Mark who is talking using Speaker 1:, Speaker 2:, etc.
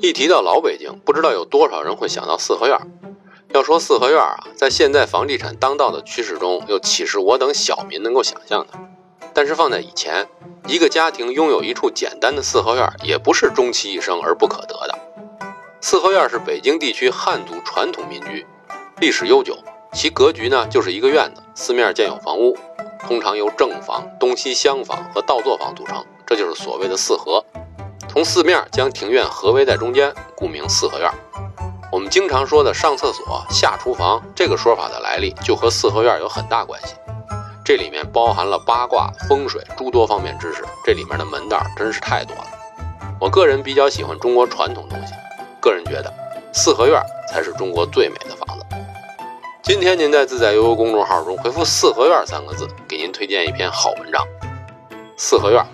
Speaker 1: 一提到老北京，不知道有多少人会想到四合院。要说四合院啊，在现在房地产当道的趋势中，又岂是我等小民能够想象的？但是放在以前，一个家庭拥有一处简单的四合院，也不是终其一生而不可得的。四合院是北京地区汉族传统民居，历史悠久。其格局呢，就是一个院子，四面建有房屋，通常由正房、东西厢房和倒座房组成，这就是所谓的四合。从四面将庭院合围在中间，故名四合院。我们经常说的上厕所、下厨房这个说法的来历，就和四合院有很大关系。这里面包含了八卦、风水诸多方面知识，这里面的门道真是太多了。我个人比较喜欢中国传统东西，个人觉得四合院才是中国最美的房子。今天您在自在悠悠公众号中回复“四合院”三个字，给您推荐一篇好文章。四合院